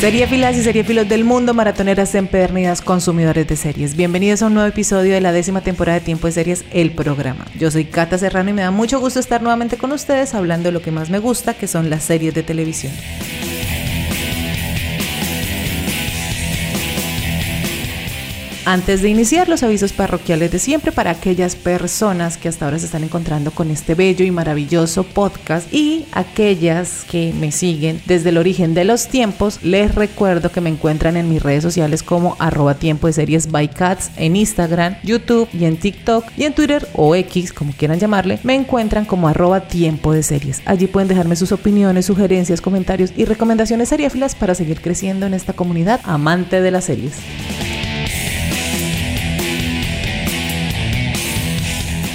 Seriefilas y seriefilos del mundo, maratoneras empedernidas, consumidores de series. Bienvenidos a un nuevo episodio de la décima temporada de Tiempo de Series, el programa. Yo soy Cata Serrano y me da mucho gusto estar nuevamente con ustedes hablando de lo que más me gusta, que son las series de televisión. Antes de iniciar los avisos parroquiales de siempre para aquellas personas que hasta ahora se están encontrando con este bello y maravilloso podcast y aquellas que me siguen desde el origen de los tiempos, les recuerdo que me encuentran en mis redes sociales como arroba tiempo de series by cats en Instagram, YouTube y en TikTok y en Twitter o X, como quieran llamarle, me encuentran como arroba tiempo de series. Allí pueden dejarme sus opiniones, sugerencias, comentarios y recomendaciones seriéfilas para seguir creciendo en esta comunidad amante de las series.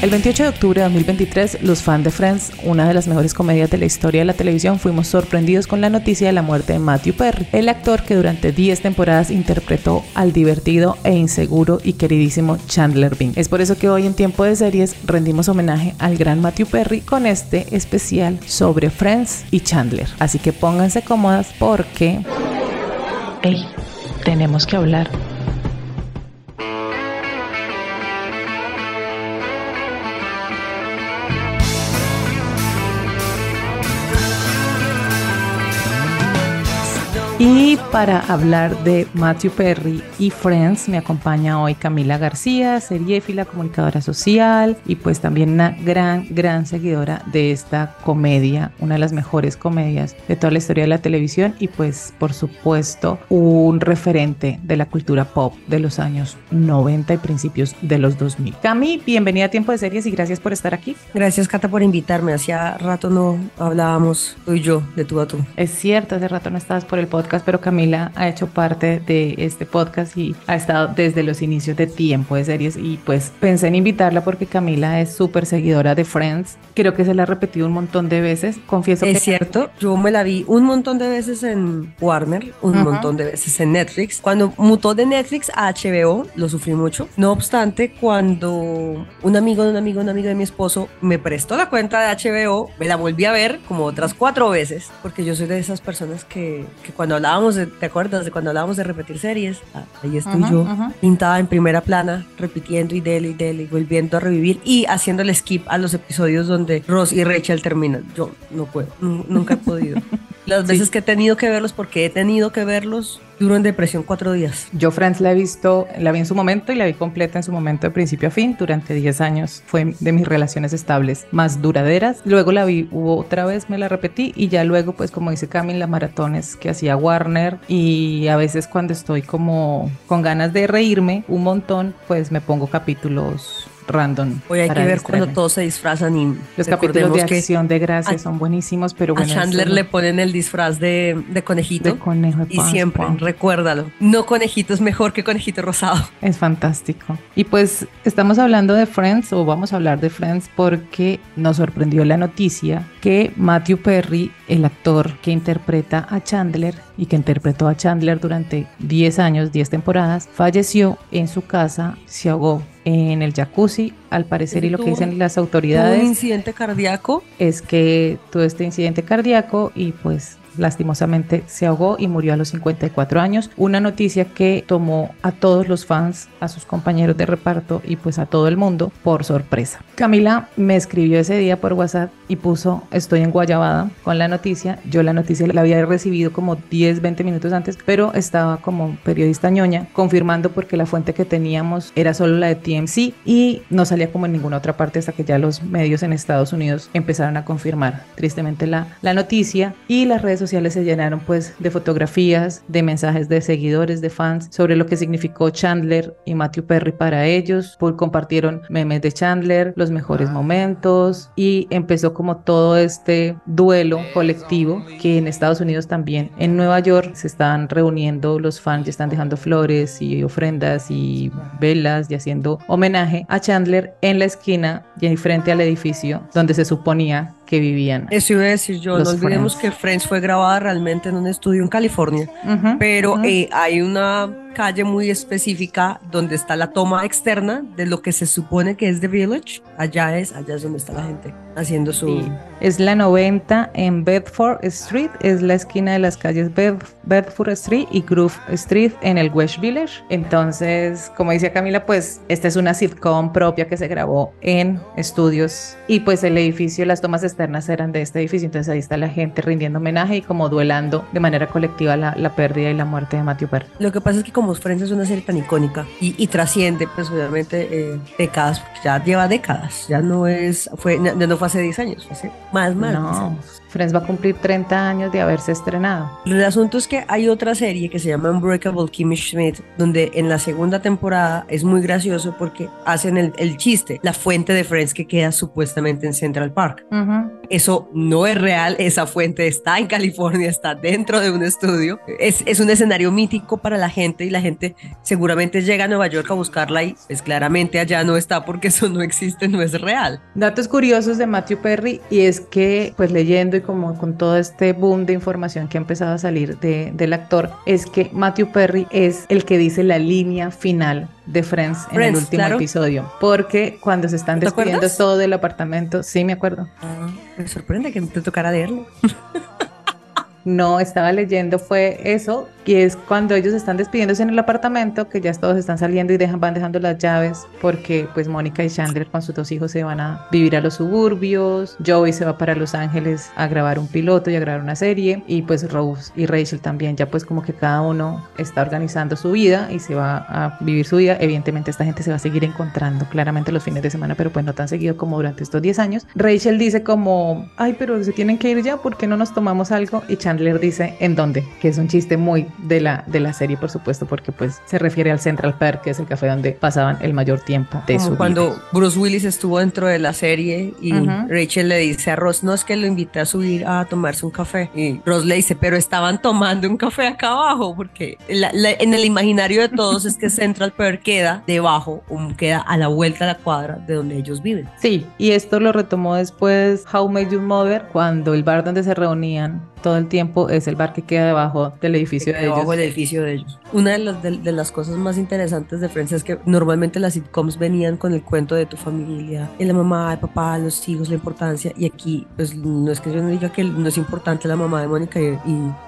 El 28 de octubre de 2023, los fans de Friends, una de las mejores comedias de la historia de la televisión, fuimos sorprendidos con la noticia de la muerte de Matthew Perry, el actor que durante 10 temporadas interpretó al divertido e inseguro y queridísimo Chandler Bing. Es por eso que hoy en Tiempo de Series rendimos homenaje al gran Matthew Perry con este especial sobre Friends y Chandler. Así que pónganse cómodas porque... ¡Ey! Tenemos que hablar Y para hablar de Matthew Perry y Friends me acompaña hoy Camila García, seriéfila, comunicadora social y pues también una gran, gran seguidora de esta comedia, una de las mejores comedias de toda la historia de la televisión y pues por supuesto un referente de la cultura pop de los años 90 y principios de los 2000. Cami, bienvenida a Tiempo de Series y gracias por estar aquí. Gracias Cata por invitarme, hacía rato no hablábamos tú y yo de tú a tú. Es cierto, hace rato no estabas por el podcast pero Camila ha hecho parte de este podcast y ha estado desde los inicios de tiempo de series y pues pensé en invitarla porque Camila es súper seguidora de Friends. Creo que se la ha repetido un montón de veces. Confieso es cierto, yo me la vi un montón de veces en Warner, un montón de veces en Netflix. Cuando mutó de Netflix a HBO, lo sufrí mucho. No obstante, cuando un amigo de un amigo, un amigo de mi esposo me prestó la cuenta de HBO, me la volví a ver como otras cuatro veces, porque yo soy de esas personas que, que cuando hablábamos, de, ¿te acuerdas de cuando hablábamos de repetir series? Ah, ahí estoy yo, pintada en primera plana, repitiendo y dele y dele, volviendo a revivir y haciendo el skip a los episodios donde Ross y Rachel terminan. Yo no puedo, nunca he podido. Las veces que he tenido que verlos, porque he tenido que verlos, duro en depresión cuatro días. Yo Friends la he visto, la vi en su momento y la vi completa en su momento de principio a fin durante 10 años. Fue de mis relaciones estables más duraderas. Luego la vi otra vez, me la repetí y ya luego, pues como dice Camille, las maratones que hacía Warner y a veces cuando estoy como con ganas de reírme un montón, pues me pongo capítulos random. Hoy hay que ver cuando todos se disfrazan y los capítulos de acción de gracia son buenísimos, pero bueno, a Chandler le ponen el disfraz de, de conejito de conejo y siempre recuérdalo, no conejito es mejor que conejito rosado. Es fantástico. Y pues estamos hablando de Friends o vamos a hablar de Friends porque nos sorprendió la noticia que Matthew Perry, el actor que interpreta a Chandler y que interpretó a Chandler durante 10 años, 10 temporadas, falleció en su casa, se ahogó en el jacuzzi, al parecer, y lo que dicen las autoridades. ¿Un incidente cardíaco? Es que tuvo este incidente cardíaco y pues lastimosamente se ahogó y murió a los 54 años. Una noticia que tomó a todos los fans, a sus compañeros de reparto y pues a todo el mundo por sorpresa. Camila me escribió ese día por WhatsApp y puso estoy en Guayabada con la noticia. Yo la noticia la había recibido como 10, 20 minutos antes, pero estaba como periodista ñoña confirmando porque la fuente que teníamos era solo la de TMC y no salía como en ninguna otra parte hasta que ya los medios en Estados Unidos empezaron a confirmar tristemente la, la noticia y las redes sociales se llenaron pues de fotografías, de mensajes de seguidores, de fans sobre lo que significó Chandler y Matthew Perry para ellos. Pues compartieron memes de Chandler, los mejores ah. momentos y empezó como todo este duelo colectivo que en Estados Unidos también. En Nueva York se están reuniendo los fans, ya están dejando flores y ofrendas y velas y haciendo homenaje a Chandler en la esquina y frente al edificio donde se suponía que vivían. Eso iba a decir yo, no olvidemos que Friends fue grabada realmente en un estudio en California, pero eh, hay una calle muy específica donde está la toma externa de lo que se supone que es The Village. Allá es, allá es donde está la gente haciendo su... Es la 90 en Bedford Street, es la esquina de las calles Bedford Street y Groove Street en el West Village. Entonces, como decía Camila, pues esta es una sitcom propia que se grabó en estudios y pues el edificio, las tomas externas eran de este edificio, entonces ahí está la gente rindiendo homenaje y como duelando de manera colectiva la, la pérdida y la muerte de Matthew Perry. Lo que pasa es que como Friends es una serie tan icónica y, trasciende, pues obviamente eh, décadas, ya lleva décadas, ya no es, fue, ya no fue hace 10 años, fue hace más, más. No, Friends va a cumplir 30 años de haberse estrenado. El asunto es que hay otra serie que se llama Unbreakable Kimmy Schmidt, donde en la segunda temporada es muy gracioso porque hacen el, el chiste, la fuente de Friends que queda supuestamente en Central Park. Eso no es real, esa fuente está en California, está dentro de un estudio. Es, es un escenario mítico para la gente y la gente seguramente llega a Nueva York a buscarla y pues claramente allá no está porque eso no existe, no es real. Datos curiosos de Matthew Perry y es que pues leyendo y como con todo este boom de información que ha empezado a salir de, del actor, es que Matthew Perry es el que dice la línea final de Friends, en el último episodio. Porque cuando se están despidiendo todo del apartamento, sí me acuerdo. Ah, me sorprende que te tocara leerlo. no estaba leyendo fue eso, que es cuando ellos están despidiéndose en el apartamento, que ya todos están saliendo y van dejando las llaves, porque pues Mónica y Chandler con sus dos hijos se van a vivir a los suburbios, Joey se va para Los Ángeles a grabar un piloto y a grabar una serie, y pues Rose y Rachel también, ya pues como que cada uno está organizando su vida y se va a vivir su vida, evidentemente esta gente se va a seguir encontrando claramente los fines de semana, pero pues no tan seguido como durante estos 10 años. Rachel dice como, ay, pero se tienen que ir ya, ¿por qué no nos tomamos algo? Y Chandler dice, ¿en dónde? Que es un chiste muy de la, de la serie, por supuesto, porque pues se refiere al Central Park, que es el café donde pasaban el mayor tiempo de su cuando Bruce Willis estuvo dentro de la serie y Rachel le dice a Ross, no es que lo invité a subir a tomarse un café. Y Ross le dice, pero estaban tomando un café acá abajo, porque en el imaginario de todos es que Central Park queda debajo, queda a la vuelta de la cuadra de donde ellos viven. Sí, y esto lo retomó después How Made Your Mother, cuando el bar donde se reunían todo el tiempo es el bar que queda debajo del edificio de ellos. Debajo del edificio de ellos. Una de las, de, las cosas más interesantes de Friends es que normalmente las sitcoms venían con el cuento de tu familia, de la mamá, el papá, los hijos, la importancia. Y aquí, pues no es que yo no diga que no es importante la mamá de Mónica y,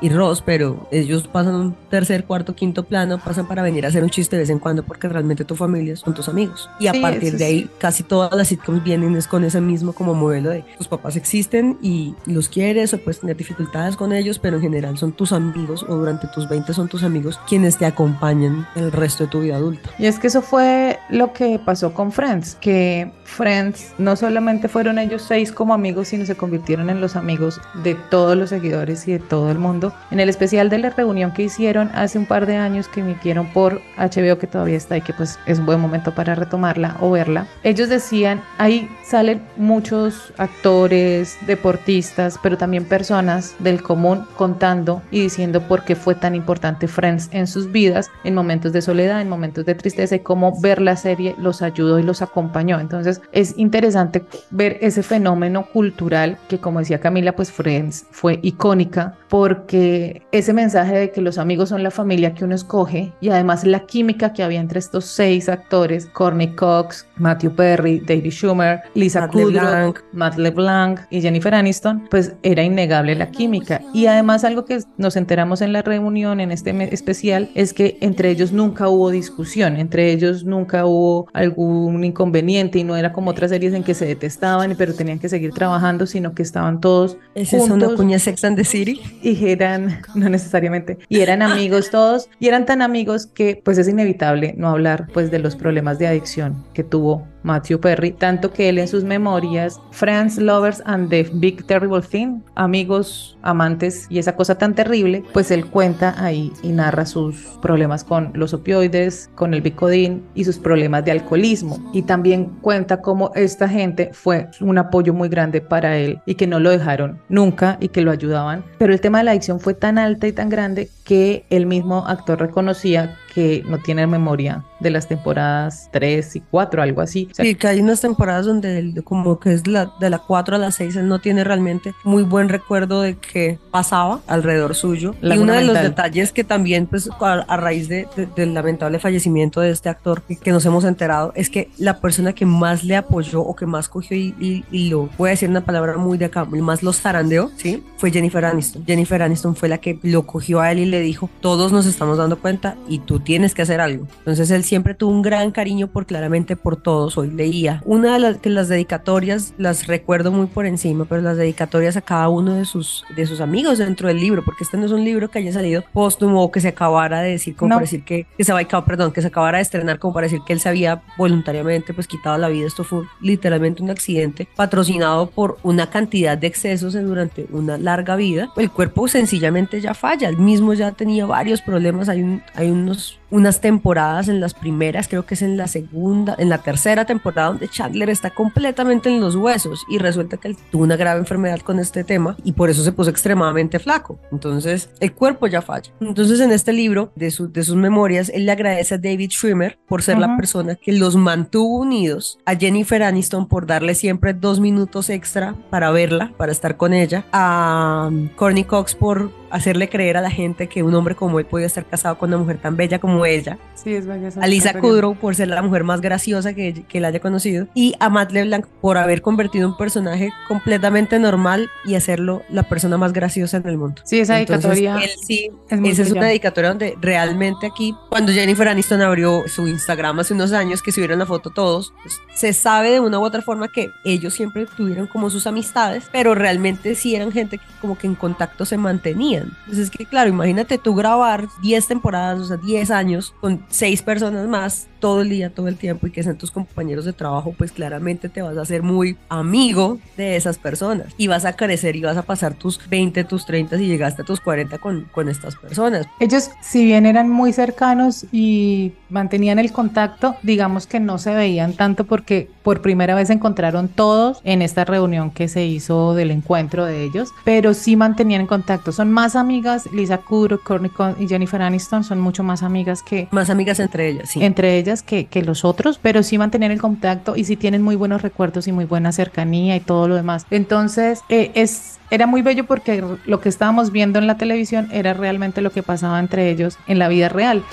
y, Ross, pero ellos pasan un tercer, cuarto, quinto plano, pasan para venir a hacer un chiste de vez en cuando porque realmente tu familia son tus amigos. Y a partir de ahí, casi todas las sitcoms vienen es con ese mismo como modelo de tus papás existen y los quieres o puedes tener dificultades con ellos, pero en general son tus amigos o durante tus 20 son tus amigos quienes te acompañan el resto de tu vida adulta. Y es que eso fue lo que pasó con Friends, que Friends no solamente fueron ellos seis como amigos, sino se convirtieron en los amigos de todos los seguidores y de todo el mundo. En el especial de la reunión que hicieron hace un par de años que emitieron por HBO, que todavía está y que pues es un buen momento para retomarla o verla, ellos decían, ahí salen muchos actores, deportistas, pero también personas del común contando y diciendo por qué fue tan importante Friends en sus vidas, en momentos de soledad, en momentos de tristeza y cómo ver la serie los ayudó y los acompañó. Entonces es interesante ver ese fenómeno cultural que como decía Camila, pues Friends fue icónica porque ese mensaje de que los amigos son la familia que uno escoge y además la química que había entre estos seis actores, Courtney Cox, Matthew Perry, David Schumer, Lisa Kudrow, Matt LeBlanc y Jennifer Aniston, pues era innegable la química y además algo que nos enteramos en la reunión, en este especial, es que entre ellos nunca hubo discusión, entre ellos nunca hubo algún inconveniente y no era como otras series en que se detestaban, pero tenían que seguir trabajando, sino que estaban todos ¿Es una cuña Sex and the City? Y eran, no necesariamente, y eran amigos todos, y eran tan amigos que pues es inevitable no hablar pues de los problemas de adicción que tuvo Matthew Perry, tanto que él en sus memorias, Friends, Lovers and the Big Terrible Thing, amigos, amantes y esa cosa tan terrible, pues él cuenta ahí y narra sus problemas con los opioides, con el Bicodin y sus problemas de alcoholismo. Y también cuenta cómo esta gente fue un apoyo muy grande para él y que no lo dejaron nunca y que lo ayudaban. Pero el tema de la adicción fue tan alta y tan grande que el mismo actor reconocía que no tiene memoria de las temporadas 3 y 4, algo así. sí, que hay unas temporadas donde como que es la, de la 4 a la 6, él no tiene realmente muy buen recuerdo de qué pasaba alrededor suyo. y uno de los detalles que también, pues a, raíz de, del lamentable fallecimiento de este actor que, nos hemos enterado, es que la persona que más le apoyó o que más cogió y, y, lo, voy a decir una palabra muy de acá, más los zarandeó, ¿sí? Fue Jennifer Aniston. Jennifer Aniston fue la que lo cogió a él y le dijo, todos nos estamos dando cuenta y tú tienes que hacer algo. Entonces él siempre tuvo un gran cariño por claramente por todos. Hoy leía una de las, dedicatorias las recuerdo muy por encima, pero las dedicatorias a cada uno de sus, de sus amigos dentro del libro, porque este no es un libro que haya salido póstumo o que se acabara de decir, como para decir que, que se va a perdón, que se acabara de estrenar como para decir que él se había voluntariamente pues quitado la vida. Esto fue literalmente un accidente patrocinado por una cantidad de excesos durante una larga vida. El cuerpo sencillamente ya falla, el mismo ya tenía varios problemas, hay, un, hay unos unas temporadas en las primeras, creo que es en la segunda, en la tercera temporada donde Chandler está completamente en los huesos y resulta que él tuvo una grave enfermedad con este tema y por eso se puso extremadamente flaco. Entonces el cuerpo ya falla. Entonces en este libro de, de sus memorias, él le agradece a David Schwimmer por ser la persona que los mantuvo unidos, a Jennifer Aniston por darle siempre dos minutos extra para verla, para estar con ella, a um, Courtney Cox por hacerle creer a la gente que un hombre como él podía estar casado con una mujer tan bella como ella. Sí, es bella. A Lisa Kudrow por ser la mujer más graciosa que, que él haya conocido. Y a Matt LeBlanc por haber convertido un personaje completamente normal y hacerlo la persona más graciosa en el mundo. Sí, esa dedicatoria. Él sí, esa es una dedicatoria donde realmente aquí, cuando Jennifer Aniston abrió su Instagram hace unos años, que subieron la foto todos, pues, se sabe de una u otra forma que ellos siempre tuvieron como sus amistades, pero realmente sí eran gente que como que en contacto se mantenían. Entonces es que, claro, imagínate tú grabar 10 temporadas, o sea, 10 años con 6 personas más todo el día, todo el tiempo y que sean tus compañeros de trabajo, pues claramente te vas a hacer muy amigo de esas personas y vas a crecer y vas a pasar tus 20, tus 30 y llegaste a tus 40 con, con estas personas. Ellos, si bien eran muy cercanos y mantenían el contacto, digamos que no se veían tanto porque por primera vez se encontraron todos en esta reunión que se hizo del encuentro de ellos, pero sí mantenían contacto. Son más amigas, Lisa Kudrow, Courtney y Jennifer Aniston son mucho más amigas que... Más amigas entre ellas, sí. Entre ellas que, que los otros, pero sí mantener el contacto y sí tienen muy buenos recuerdos y muy buena cercanía y todo lo demás. Entonces, eh, es era muy bello porque lo que estábamos viendo en la televisión era realmente lo que pasaba entre ellos en la vida real.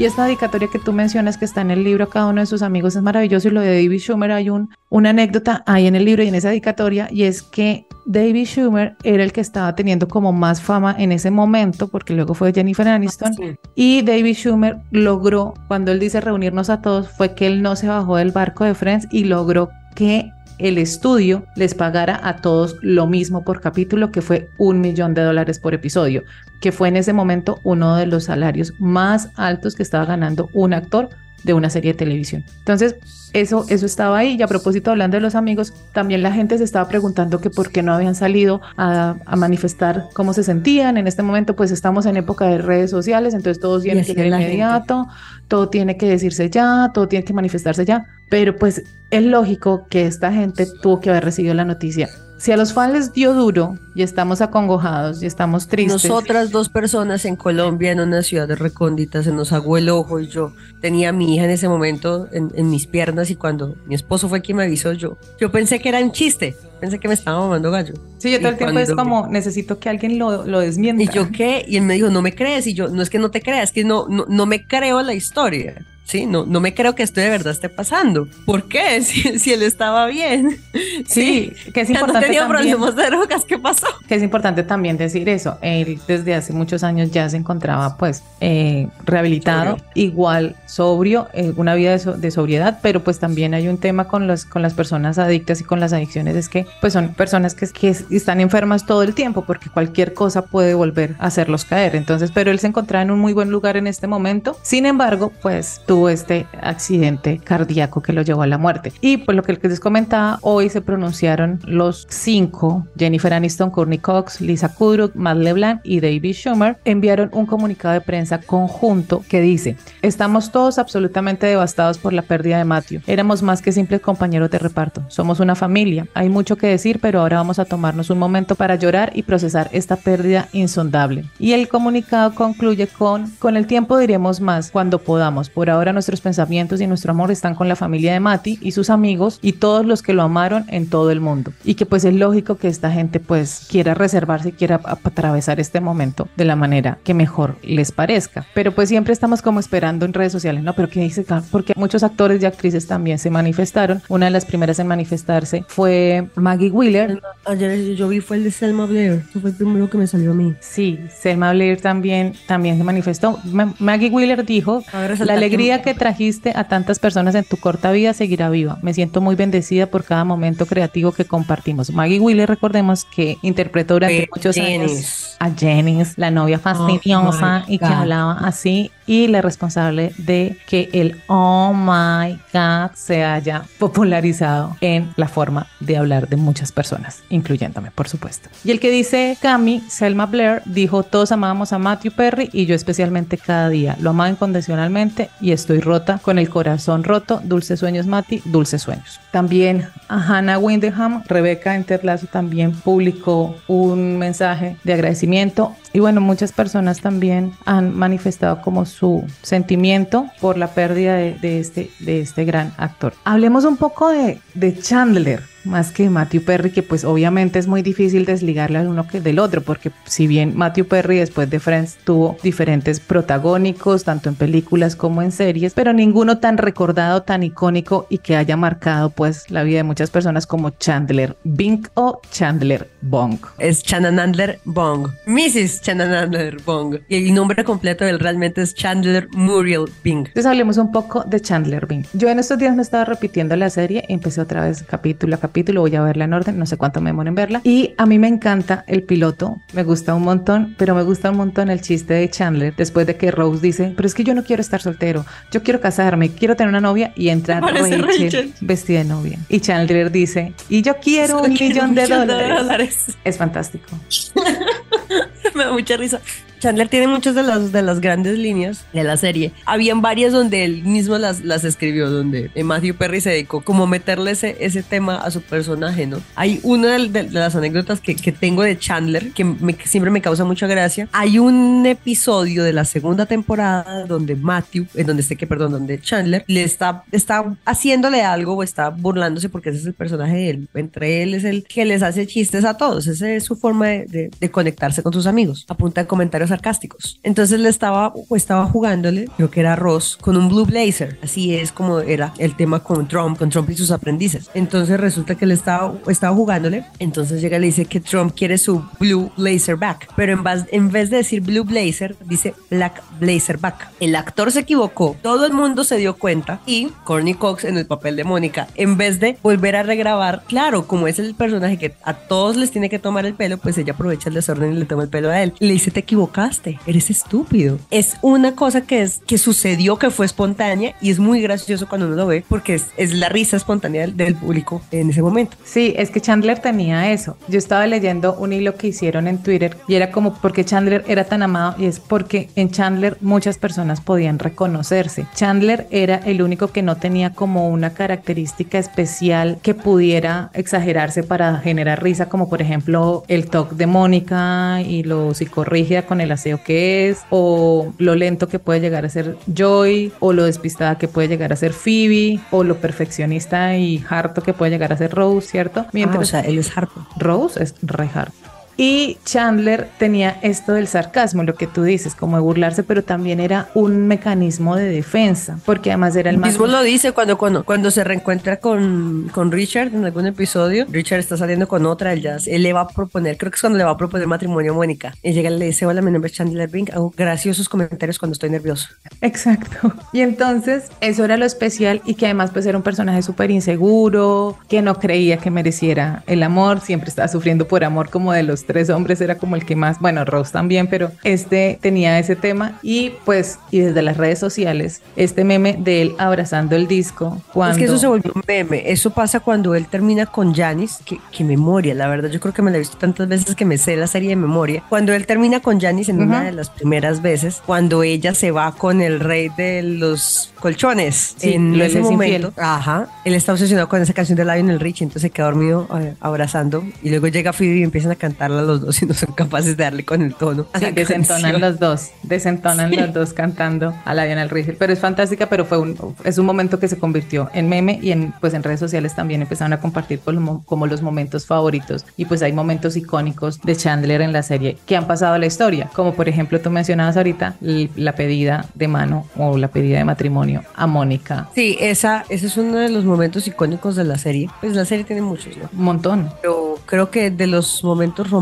Y esta dedicatoria que tú mencionas que está en el libro cada uno de sus amigos es maravilloso y lo de David Schumer hay un, una anécdota ahí en el libro y en esa dedicatoria y es que David Schumer era el que estaba teniendo como más fama en ese momento porque luego fue Jennifer Aniston y David Schumer logró, cuando él dice reunirnos a todos, fue que él no se bajó del barco de Friends y logró que el estudio les pagara a todos lo mismo por capítulo, que fue un millón de dólares por episodio, que fue en ese momento uno de los salarios más altos que estaba ganando un actor de una serie de televisión. Entonces, eso, eso estaba ahí. Y a propósito, hablando de los amigos, también la gente se estaba preguntando que por qué no habían salido a, manifestar cómo se sentían. En este momento, pues estamos en época de redes sociales, entonces todos tienen que ir inmediato, todo tiene que decirse ya, todo tiene que manifestarse ya. Pero pues es lógico que esta gente tuvo que haber recibido la noticia. Si a los fans les dio duro y estamos acongojados y estamos tristes. Nosotras dos personas en Colombia, en una ciudad de recóndita, se nos aguó el ojo y yo tenía a mi hija en ese momento en, mis piernas y cuando mi esposo fue quien me avisó yo, yo pensé que era un chiste, pensé que me estaba mamando gallo. Sí, yo todo el tiempo es como, necesito que alguien lo, lo desmienta. Y yo qué, y él me dijo, no me crees, y yo, no es que no te creas, es que no, no, no me creo la historia. ¿Sí? No, no me creo que esto de verdad esté pasando. ¿Por qué? Si, si él estaba bien. Sí, que es importante. No tenía también, problemas de drogas, ¿qué pasó? Que es importante también decir eso. Él desde hace muchos años ya se encontraba, pues, eh, rehabilitado, sobrio. igual sobrio, eh, una vida de, so de, sobriedad, pero pues también hay un tema con, los, con las personas adictas y con las adicciones, es que pues son personas que, que están enfermas todo el tiempo, porque cualquier cosa puede volver a hacerlos caer. Entonces, pero él se encontraba en un muy buen lugar en este momento. Sin embargo, pues tuvo este accidente cardíaco que lo llevó a la muerte. Y pues lo que les comentaba, hoy se pronunciaron los cinco, Jennifer Aniston, Courtney Cox, Lisa Kudrow, Matt LeBlanc y David Schumer, enviaron un comunicado de prensa conjunto que dice, estamos todos absolutamente devastados por la pérdida de Matthew. Éramos más que simples compañeros de reparto. Somos una familia. Hay mucho que decir, pero ahora vamos a tomarnos un momento para llorar y procesar esta pérdida insondable. Y el comunicado concluye con, con el tiempo diremos más cuando podamos. Por ahora nuestros pensamientos y nuestro amor están con la familia de Mati y sus amigos y todos los que lo amaron en todo el mundo. Y que pues es lógico que esta gente pues quiera reservarse y quiera atravesar este momento de la manera que mejor les parezca. Pero pues siempre estamos como esperando en redes sociales, ¿no? Pero ¿qué dice? Porque muchos actores y actrices también se manifestaron. Una de las primeras en manifestarse fue Maggie Wheeler. Ayer yo vi fue el de Selma Blair. Eso fue el primero que me salió a mí. Sí, Selma Blair también, también se manifestó. Maggie Wheeler dijo, la alegría que trajiste a tantas personas en tu corta vida seguirá viva. Me siento muy bendecida por cada momento creativo que compartimos. Maggie Wheeler, recordemos que interpretó durante muchos años a Janice, la novia fastidiosa Oh, y que hablaba así y la responsable de que el oh my god se haya popularizado en la forma de hablar de muchas personas, incluyéndome, por supuesto. Y el que dice Cami, Selma Blair, dijo, todos amábamos a Matthew Perry y yo especialmente cada día. Lo amaba incondicionalmente y estoy rota, con el corazón roto. Dulces sueños, Mati, dulces sueños. También a Hannah Windham, Rebeca Interlazo también publicó un mensaje de agradecimiento y bueno, muchas personas también han manifestado como su sentimiento por la pérdida de, de este, de este gran actor. Hablemos un poco de, de Chandler más que Matthew Perry, que pues obviamente es muy difícil desligarle al uno que del otro, porque si bien Matthew Perry después de Friends tuvo diferentes protagónicos, tanto en películas como en series, pero ninguno tan recordado, tan icónico y que haya marcado pues la vida de muchas personas como Chandler Bing o Chandler Bong. Es Chananandler Bong. Mrs. Chananandler Bong. Y el nombre completo de él realmente es Chandler Muriel Bing. Entonces hablemos un poco de Chandler Bing. Yo en estos días me estaba repitiendo la serie, empecé otra vez capítulo a capítulo capítulo, voy a verla en orden, no sé cuánto me demora en verla. Y a mí me encanta el piloto, me gusta un montón, pero me gusta un montón el chiste de Chandler después de que Rose dice, pero es que yo no quiero estar soltero, yo quiero casarme, quiero tener una novia y entrar Rachel, Rachel. vestida de novia. Y Chandler dice, y yo quiero un Solo quiero millón un de millón de dólares. dólares. Es fantástico. Me da mucha risa. Chandler tiene muchas de las, de las grandes líneas de la serie. Habían varias donde él mismo las, las escribió, donde Matthew Perry se dedicó como meterle ese, ese tema a su personaje, ¿no? Hay una de, las anécdotas que, que tengo de Chandler que, siempre me causa mucha gracia. Hay un episodio de la segunda temporada donde Matthew, en donde esté que, perdón, donde Chandler le está, está haciéndole algo o está burlándose porque ese es el personaje de él. Entre él es el que les hace chistes a todos. Esa es su forma de, de- conectarse con sus amigos. Apunta en comentarios sarcásticos. Entonces le estaba, estaba jugándole, creo que era Ross, con un blue blazer. Así es como era el tema con Trump, con Trump y sus aprendices. Entonces resulta que le estaba, estaba jugándole. Entonces llega y le dice que Trump quiere su blue blazer back. Pero en, vez- en vez de decir blue blazer, dice black blazer back. El actor se equivocó. Todo el mundo se dio cuenta. Y Courtney Cox en el papel de Mónica, en vez de volver a regrabar, claro, como es el personaje que a todos les tiene que tomar el pelo, pues ella aprovecha el desorden y le toma el pelo a él. Le dice, te equivocaste, eres estúpido. Es una cosa que es que sucedió, que fue espontánea y es muy gracioso cuando uno lo ve porque es, es la risa espontánea del, del público en ese momento. Sí, es que Chandler tenía eso. Yo estaba leyendo un hilo que hicieron en Twitter y era como porque Chandler era tan amado y es porque en Chandler muchas personas podían reconocerse. Chandler era el único que no tenía como una característica especial que pudiera exagerarse para generar risa, como por ejemplo el toque de Mónica y lo psicorrígida con el aseo que es, o lo lento que puede llegar a ser Joy, o lo despistada que puede llegar a ser Phoebe, o lo perfeccionista y harto que puede llegar a ser Rose, ¿cierto? Ah, o sea, él es harto. Rose es re harto. Y Chandler tenía esto del sarcasmo, lo que tú dices, como de burlarse, pero también era un mecanismo de defensa, porque además era el más... Mismo lo dice cuando, cuando, cuando se reencuentra con, con Richard en algún episodio. Richard está saliendo con otra, él, ya, él le va a proponer, creo que es cuando le va a proponer matrimonio a Mónica. Y llega y le dice, hola, mi nombre es Chandler Bing, hago graciosos comentarios cuando estoy nervioso. Exacto. Y entonces eso era lo especial y que además pues era un personaje súper inseguro, que no creía que mereciera el amor, siempre estaba sufriendo por amor como de los tres hombres, era como el que más, bueno, Ross también, pero este tenía ese tema y pues y desde las redes sociales este meme de él abrazando el disco cuando... Es que eso se volvió un meme, eso pasa cuando él termina con Janis, que, que memoria, la verdad. Yo creo que me la he visto tantas veces que me sé la serie de memoria, cuando él termina con Janis en una de las primeras veces, cuando ella se va con el rey de los colchones Sí, en ese es momento, infiel. ajá, él está obsesionado con esa canción de Lionel Richie, entonces se queda dormido eh, abrazando y luego llega Phoebe y empiezan a cantarla los dos y no son capaces de darle con el tono. a Sí, desentonan canción. los dos, desentonan los dos cantando a la Lionel Richie, pero es fantástica, pero fue un, es un momento que se convirtió en meme y en, pues en redes sociales también empezaron a compartir como, como los momentos favoritos y pues hay momentos icónicos de Chandler en la serie que han pasado a la historia, como por ejemplo tú mencionabas ahorita la pedida de mano o la pedida de matrimonio a Mónica, Sí, esa, ese es uno de los momentos icónicos de la serie. Pues la serie tiene muchos, ¿no? un montón. Pero creo que de los momentos románticos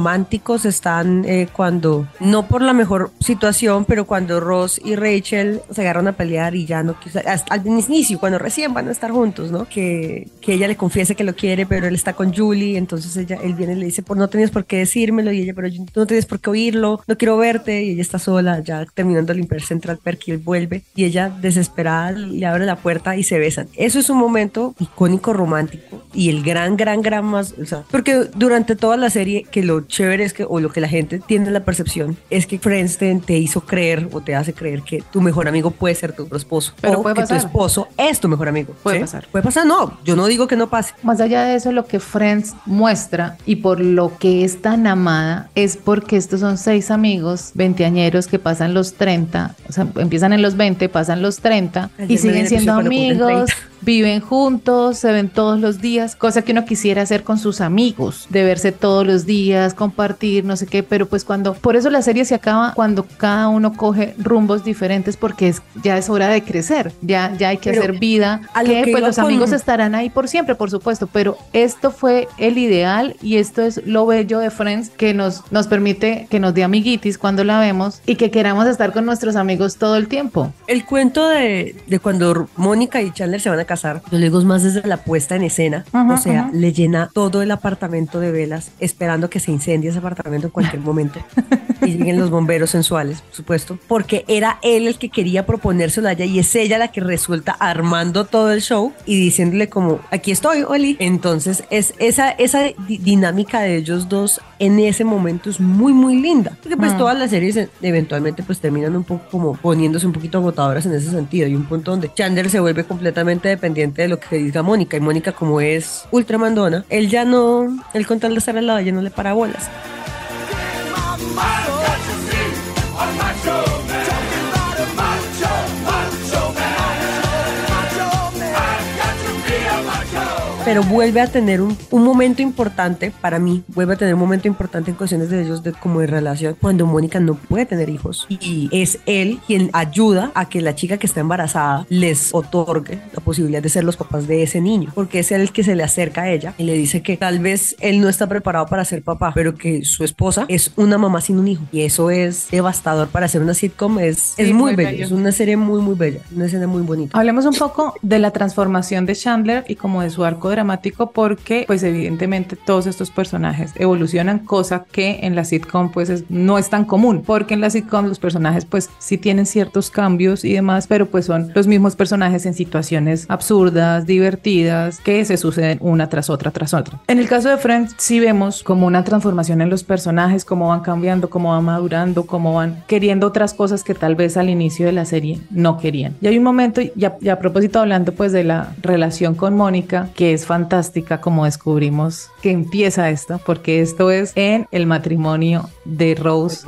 están eh, cuando, no por la mejor situación, pero cuando Ross y Rachel se agarran a pelear y ya no quiso, hasta al inicio, cuando recién van a estar juntos, ¿no? Que, que ella le confiese que lo quiere, pero él está con Julie, entonces ella, él viene y le dice, pues no tenías por qué decírmelo, y ella, pero no tienes por qué oírlo, no quiero verte, y ella está sola, ya terminando de limpiar Central Perk y él vuelve, y ella desesperada le abre la puerta y se besan. Eso es un momento icónico romántico y el gran, gran, gran más, o sea, porque durante toda la serie que lo chévere es que, o lo que la gente tiene la percepción, es que Friends te, te hizo creer o te hace creer que tu mejor amigo puede ser tu esposo, Pero o puede que pasar. tu esposo es tu mejor amigo. Puede ¿sí? pasar. Puede pasar, no, yo no digo que no pase. Más allá de eso, lo que Friends muestra y por lo que es tan amada es porque estos son seis amigos veinteañeros que pasan los 30, o sea, empiezan en los 20, pasan los 30 Ayer y siguen siendo amigos, 30. Viven juntos, se ven todos los días, cosa que uno quisiera hacer con sus amigos, de verse todos los días, compartir, no sé qué, pero pues cuando, por eso la serie se acaba cuando cada uno coge rumbos diferentes porque es, ya es hora de crecer, ya, ya hay que Pero hacer vida, a lo que que pues los con- amigos estarán ahí por siempre, por supuesto, pero esto fue el ideal y esto es lo bello de Friends que nos, nos permite que nos dé amiguitis cuando la vemos y que queramos estar con nuestros amigos todo el tiempo. El cuento de, de cuando Mónica y Chandler se van a casar, yo le digo más desde la puesta en escena. Ajá, o sea, ajá. le llena todo el apartamento de velas, esperando que se incendie ese apartamento en cualquier momento. y lleguen los bomberos sensuales, por supuesto. Porque era él el que quería proponérselo a ella y es ella la que resulta armando todo el show y diciéndole como, aquí estoy, Oli. Entonces, es esa, esa di- dinámica de ellos dos en ese momento es muy, muy linda. Porque pues Mm. todas las series eventualmente pues terminan un poco como poniéndose un poquito agotadoras en ese sentido. Hay un punto donde Chandler se vuelve completamente dependiente de lo que diga Mónica y Mónica como es ultra mandona, él ya no, él con tal de estar al lado ya no le para bolas. Pero vuelve a tener un, un momento importante para mí, vuelve a tener un momento importante en cuestiones de ellos de como de relación cuando Mónica no puede tener hijos y es él quien ayuda a que la chica que está embarazada les otorgue la posibilidad de ser los papás de ese niño, porque es él el que se le acerca a ella y le dice que tal vez él no está preparado para ser papá, pero que su esposa es una mamá sin un hijo y eso es devastador para hacer una sitcom, es, es Sí, muy muy bello, bello. es una serie muy muy bella, una escena muy bonita. Hablemos un poco de la transformación de Chandler y como de su arco dramático porque pues evidentemente todos estos personajes evolucionan, cosa que en la sitcom pues es- no es tan común, porque en la sitcom los personajes pues sí tienen ciertos cambios y demás, pero pues son los mismos personajes en situaciones absurdas, divertidas, que se suceden una tras otra tras otra. En el caso de Friends sí vemos como una transformación en los personajes, cómo van cambiando, cómo van madurando, cómo van queriendo otras cosas que tal vez al inicio de la serie no querían. Y hay un momento, y a, y a propósito hablando pues de la relación con Mónica, que es fantástica como descubrimos que empieza esto, porque esto es en el matrimonio de Rose,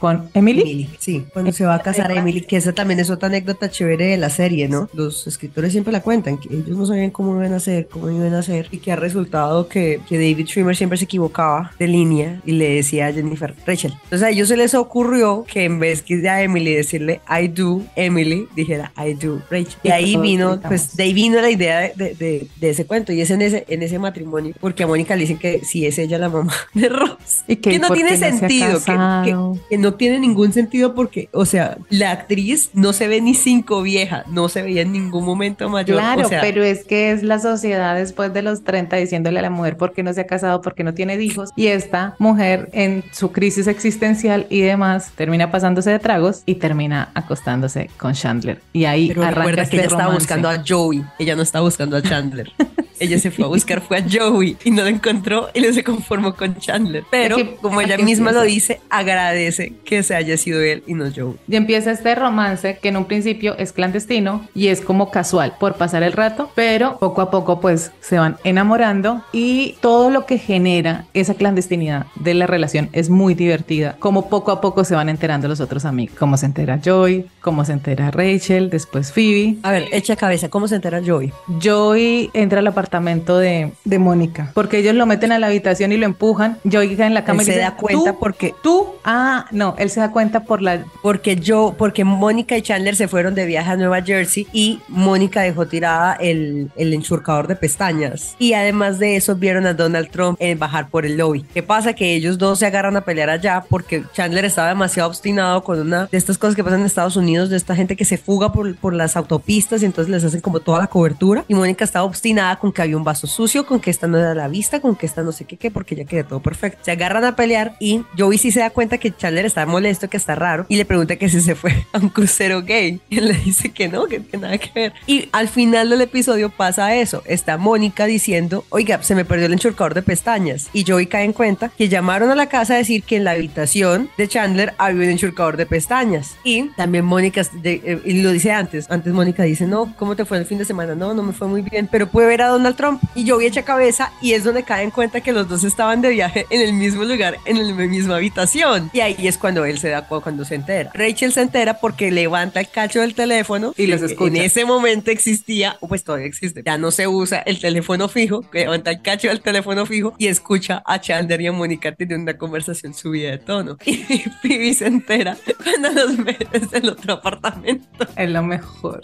con Emily. Sí, cuando se va a casar Emily, que esa también es otra anécdota chévere de la serie, ¿no? Los escritores siempre la cuentan, que ellos no sabían cómo iban a hacer, cómo iban a hacer, y que ha resultado que, que David Schwimmer siempre se equivocaba de línea y le decía a Jennifer, Rachel. Entonces a ellos se les ocurrió que en vez que a Emily decirle I do Emily, dijera I do Rachel. Y ahí vino, pues de ahí vino la idea de, de, de, ese cuento y es en ese, en ese matrimonio, porque a Mónica le dicen que si es ella la mamá de Ross. Y que, no tiene sentido, que, que, no tiene ningún sentido porque, o sea, la actriz no se ve ni cinco vieja, no se veía en ningún momento mayor. Claro, o sea, pero es que es la sociedad después de los 30 diciéndole a la mujer por qué no se ha casado, por qué no tiene hijos, y esta mujer en su crisis existencial y demás termina pasándose de tragos y termina acostándose con Chandler. Y ahí pero arranca este que ella romance. estaba buscando a Joey, ella no estaba buscando a Chandler. ella se fue a buscar fue a Joey y no lo encontró y no se conformó con Chandler. Pero que, como ella misma empieza. lo dice, agradece que se haya sido él y no Joey. Y empieza este romance que en un principio es clandestino y es como casual por pasar el rato, pero poco a poco pues se van enamorando y todo lo que genera esa clandestinidad de la relación es muy divertida. Como poco a poco se van enterando los otros amigos, cómo se entera Joey, cómo se entera Rachel, después Phoebe. A ver, echa cabeza, ¿cómo se entera Joey? Joey entra al apartamento de, de Mónica, porque ellos lo meten a la habitación y lo empujan. Joey cae en la cama él y se da cuenta porque tú, ah, no, él se da cuenta por la porque yo, porque Mónica y Chandler se fueron de viaje a Nueva Jersey y Mónica dejó tirada el, el enchurcador de pestañas. Y además de eso vieron a Donald Trump en bajar por el lobby. ¿Qué pasa? Que ellos dos se agarran a pelear allá porque Chandler estaba demasiado obstinado con una de estas cosas que pasan en Estados Unidos, de esta gente que se fuga por, por las autopistas y entonces les hacen como toda la cobertura. Y Mónica estaba obstinada con que había un vaso sucio, con que esta no era la vista, con que esta no sé qué, qué, porque ya queda todo perfecto. Se agarran a pelear y Joey sí se da cuenta que Chandler está molesto, que está raro y le pregunta que si se fue a un crucero gay. Y él le dice que no, que, que nada que ver. Y al final del episodio pasa eso. Está Mónica diciendo, oiga, se me perdió el enchurcador de pestañas. Y Joey cae en cuenta que llamaron a la casa a decir que en la habitación de Chandler había un enchurcador de pestañas. Y también Mónica, eh, y lo dice antes, antes Mónica dice, no, ¿cómo te fue el fin de semana? No, no me fue muy bien, pero puede ver a Donald Trump. Y Joey echa cabeza y es donde cae en cuenta que los dos estaban de viaje en el mismo lugar, en la misma habitación. Y ahí es cuando él se da cuando se entera. Rachel se entera porque levanta el cacho del teléfono y los escucha. En ese momento existía, pues todavía existe, ya no se usa el teléfono fijo, levanta el cacho del teléfono fijo y escucha a Chandler y a Mónica teniendo una conversación subida de tono. Y Phoebe se entera cuando los ve desde el otro apartamento. Es lo mejor.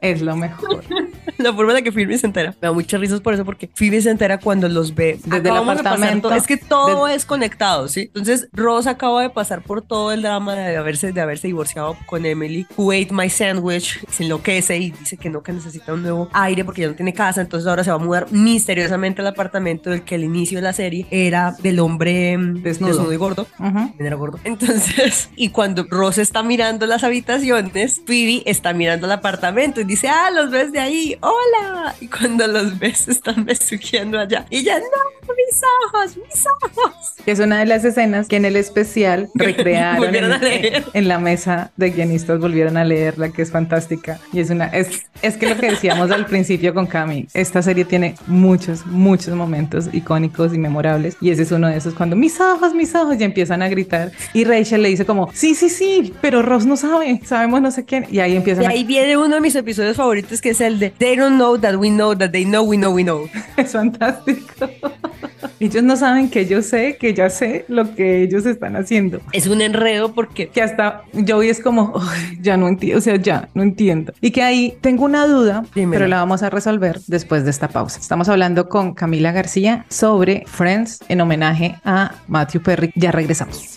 es lo mejor. La forma en la que Phoebe se entera. Me da muchas risas por eso porque Phoebe se entera cuando los ve desde el apartamento. Es que todo desde... es conectado, ¿sí? Entonces Ross acaba de pasar por todo el drama de haberse, de haberse divorciado con Emily, who ate my sandwich, se enloquece y dice que no, que necesita un nuevo aire porque ya no tiene casa, entonces ahora se va a mudar misteriosamente al apartamento del que el inicio de la serie era del hombre desnudo, desnudo y gordo. Uh -huh. Era gordo. Entonces, y cuando Ross está mirando las habitaciones, Phoebe está mirando el apartamento y dice, ah, los ves de ahí, hola. Y cuando los ves, están besuqueando allá. Y ella, no, mis ojos, mis ojos. Es una de las escenas que en el especial recrearon en, en, en, la mesa de guionistas, volvieron a leerla, que es fantástica. Y es una, es, es que lo que decíamos al principio con Cami, esta serie tiene muchos, muchos momentos icónicos y memorables. Y ese es uno de esos cuando mis ojos, mis ojos, y empiezan a gritar. Y Rachel le dice como, sí, sí, sí, pero Ross no sabe, sabemos no sé quién. Y ahí empiezan. Y ahí a... viene uno de mis episodios favoritos que es el de They don't know that we know that they know we know we know. Es fantástico. ellos no saben que yo sé, que ya sé lo que ellos están haciendo. Es un enredo porque que hasta yo es como, oh, ya no entiendo, o sea, ya no entiendo. Y que ahí tengo una duda, Dímelo. pero la vamos a resolver después de esta pausa. Estamos hablando con Camila García sobre Friends en homenaje a Matthew Perry. Ya regresamos.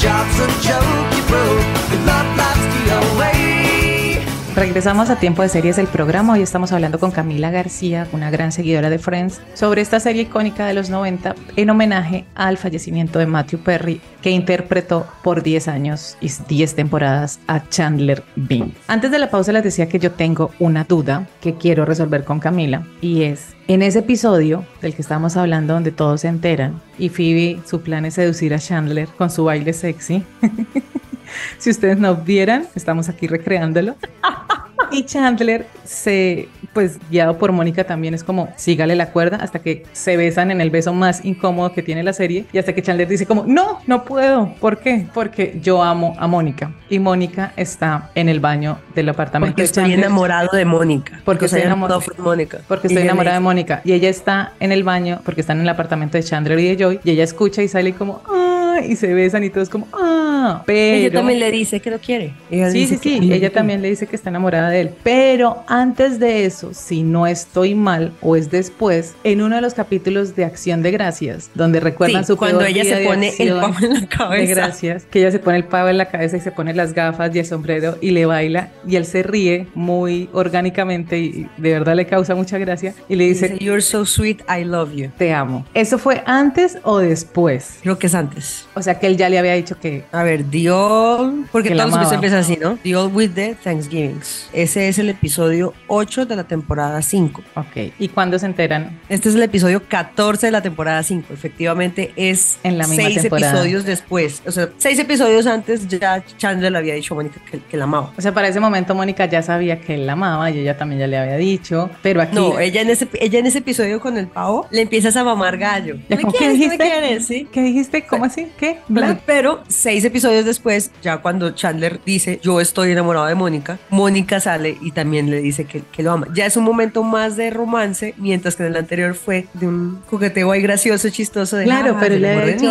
Your job's a joke, you broke. Your love life's the away. Regresamos a Tiempo de Series, el programa. Hoy estamos hablando con Camila García, una gran seguidora de Friends, sobre esta serie icónica de los 90 en homenaje al fallecimiento de Matthew Perry, que interpretó por 10 años y 10 temporadas a Chandler Bing. Antes de la pausa les decía que yo tengo una duda que quiero resolver con Camila y es, en ese episodio del que estábamos hablando donde todos se enteran y Phoebe su plan es seducir a Chandler con su baile sexy. si ustedes no vieran, estamos aquí recreándolo. Y Chandler se, pues guiado por Mónica también es como, sígale la cuerda hasta que se besan en el beso más incómodo que tiene la serie y hasta que Chandler dice como, no, no puedo. ¿Por qué? Porque yo amo a Mónica y Mónica está en el baño del apartamento Porque de estoy Chandler. enamorado de Mónica. Porque estoy enamorado enamorado- de Mónica. Porque estoy ella enamorada de Mónica y ella está en el baño porque están en el apartamento de Chandler y de Joy y ella escucha y sale como ah y se besan y todo es como ah pero Ella también le dice que lo quiere. Ella Sí, sí, sí, ella también le dice que está enamorada de él. Pero antes de eso, si no estoy mal o es después, en uno de los capítulos de Acción de Gracias, donde recuerdan Sí, su cuando ella se pone el pavo en la de cabeza. gracias, que ella se pone el pavo en la cabeza y se pone las gafas y el sombrero y le baila y él se ríe muy orgánicamente y de verdad le causa mucha gracia y le dice, Dice, You're so sweet, I love you. te amo. ¿Eso fue antes o después? Creo que es antes. O sea que él ya le había dicho que A ver, All, porque todos los episodios así, ¿no? All with the Thanksgivings. Ese es el episodio 8 de la temporada 5. ok. ¿Y cuando se enteran? Este es el episodio 14 de la temporada 5. Efectivamente es En la misma seis temporada. episodios después. O sea, seis episodios antes ya Chandler le había dicho a Mónica que, que la amaba. O sea, para ese momento Mónica ya sabía que él la amaba y ella también ya le había dicho, pero aquí... No, ella en, ese, ella en ese episodio con el pavo le empiezas a mamar gallo. Ya ¿Me como, ¿Qué quieres? ¿No me dijiste? quieres? Sí. ¿Qué dijiste? ¿Cómo así? ¿Qué? Pero, seis episodios después, ya cuando Chandler dice yo estoy enamorado de Mónica, Mónica sale y también le dice que, que lo ama. Ya es un momento más de romance, mientras que en el anterior fue de un jugueteo ahí gracioso, chistoso. De, Claro, "Ah, pero él le había dicho,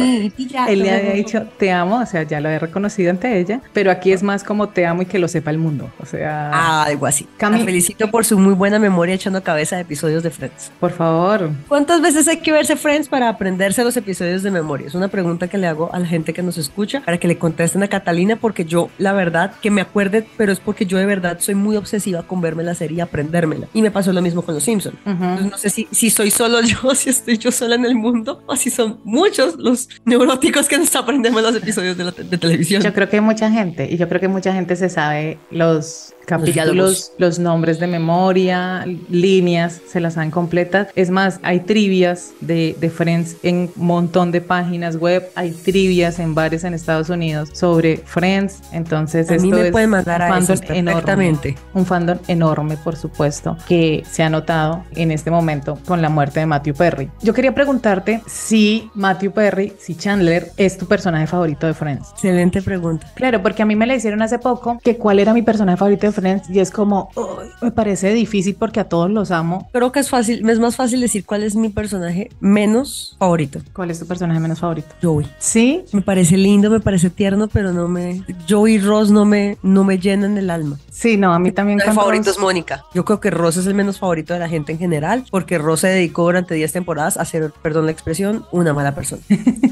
él le todo". había dicho te amo, o sea, ya lo había reconocido ante ella, pero aquí es más como te amo y que lo sepa el mundo, o sea, Ah, algo así. Cami- La felicito por su muy buena memoria echando cabeza de episodios de Friends. por favor, ¿Cuántas veces hay que verse Friends para aprenderse los episodios de memoria? Es una pregunta que le hago a la gente que nos escucha para que le contesten a Catalina porque yo, la verdad, que me acuerde, pero es porque yo de verdad soy muy obsesiva con verme la serie y aprendérmela. Y me pasó lo mismo con los Simpsons. Entonces no sé si, si soy solo yo, si estoy yo sola en el mundo o si son muchos los neuróticos que nos aprendemos los episodios de, la te- de televisión. yo creo que hay mucha gente y yo creo que mucha gente se sabe los capítulos, los nombres de memoria, líneas, se las saben completas. Es más, hay trivias de, de Friends en un montón de páginas web, hay trivias en bares en Estados Unidos sobre Friends, entonces A mí esto me me pueden mandar a esos perfectamente. Un fandom enorme, por supuesto, que se ha notado en este momento con la muerte de Matthew Perry. Yo quería preguntarte si Matthew Perry, si Chandler es tu personaje favorito de Friends. Excelente pregunta. Claro, porque a mí me la hicieron hace poco que cuál era mi personaje favorito de Friends y es como, "Uy, me parece difícil porque a todos los amo. Creo que es fácil, me es más fácil decir cuál es mi personaje menos favorito. ¿Cuál es tu personaje menos favorito? Joey. Sí, Me parece lindo, me parece tierno, pero no me. Joey y Ross no me, no me llenan el alma. sí, no, a mí también. Mi favorito Ross- es Mónica. Yo creo que Ross es el menos favorito de la gente en general, porque Ross se dedicó durante 10 temporadas a ser, perdón la expresión, una mala persona.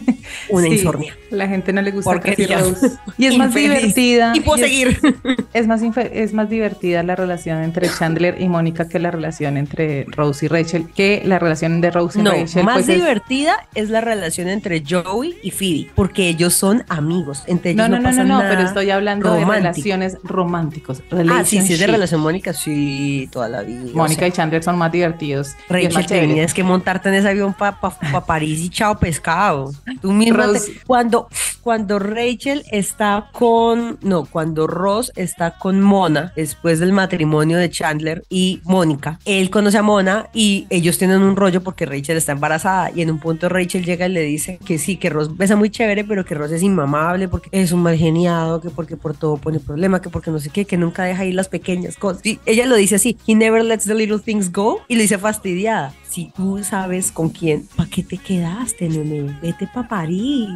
Una Sí, insomnia. La gente no le gusta. Rose. Y es más divertida. Y puedo y es- seguir. Es más, infe- es más divertida la relación entre Chandler y Mónica que la relación entre Rose y Rachel, que la relación de Rose y No, Rachel. más pues, es- divertida es la relación entre Joey y Phoebe, porque ellos son amigos. Entre ellos No, no, no, no, no, no, pero estoy hablando de relaciones románticos. Ah, sí, sí, es de relación Mónica, sí, toda la vida. o Mónica sea. y Chandler son más divertidos. es Rachel, más te chévere. tenías que montarte en ese avión para París y chao pescado. Tú Rose- cuando, cuando Rachel está con, no, cuando Ross está con Mona, después del matrimonio de Chandler y Mónica, él conoce a Mona y ellos tienen un rollo porque Rachel está embarazada y en un punto Rachel llega y le dice que sí, que Ross besa muy chévere, pero que Ross es inmamable porque es un mal geniado, que porque por todo pone problema, que porque no sé qué, que nunca deja ir las pequeñas cosas. Ella lo dice así, he never lets the little things go y lo dice fastidiada. Si tú sabes con quién, ¿para qué te quedaste, nene? Vete para París.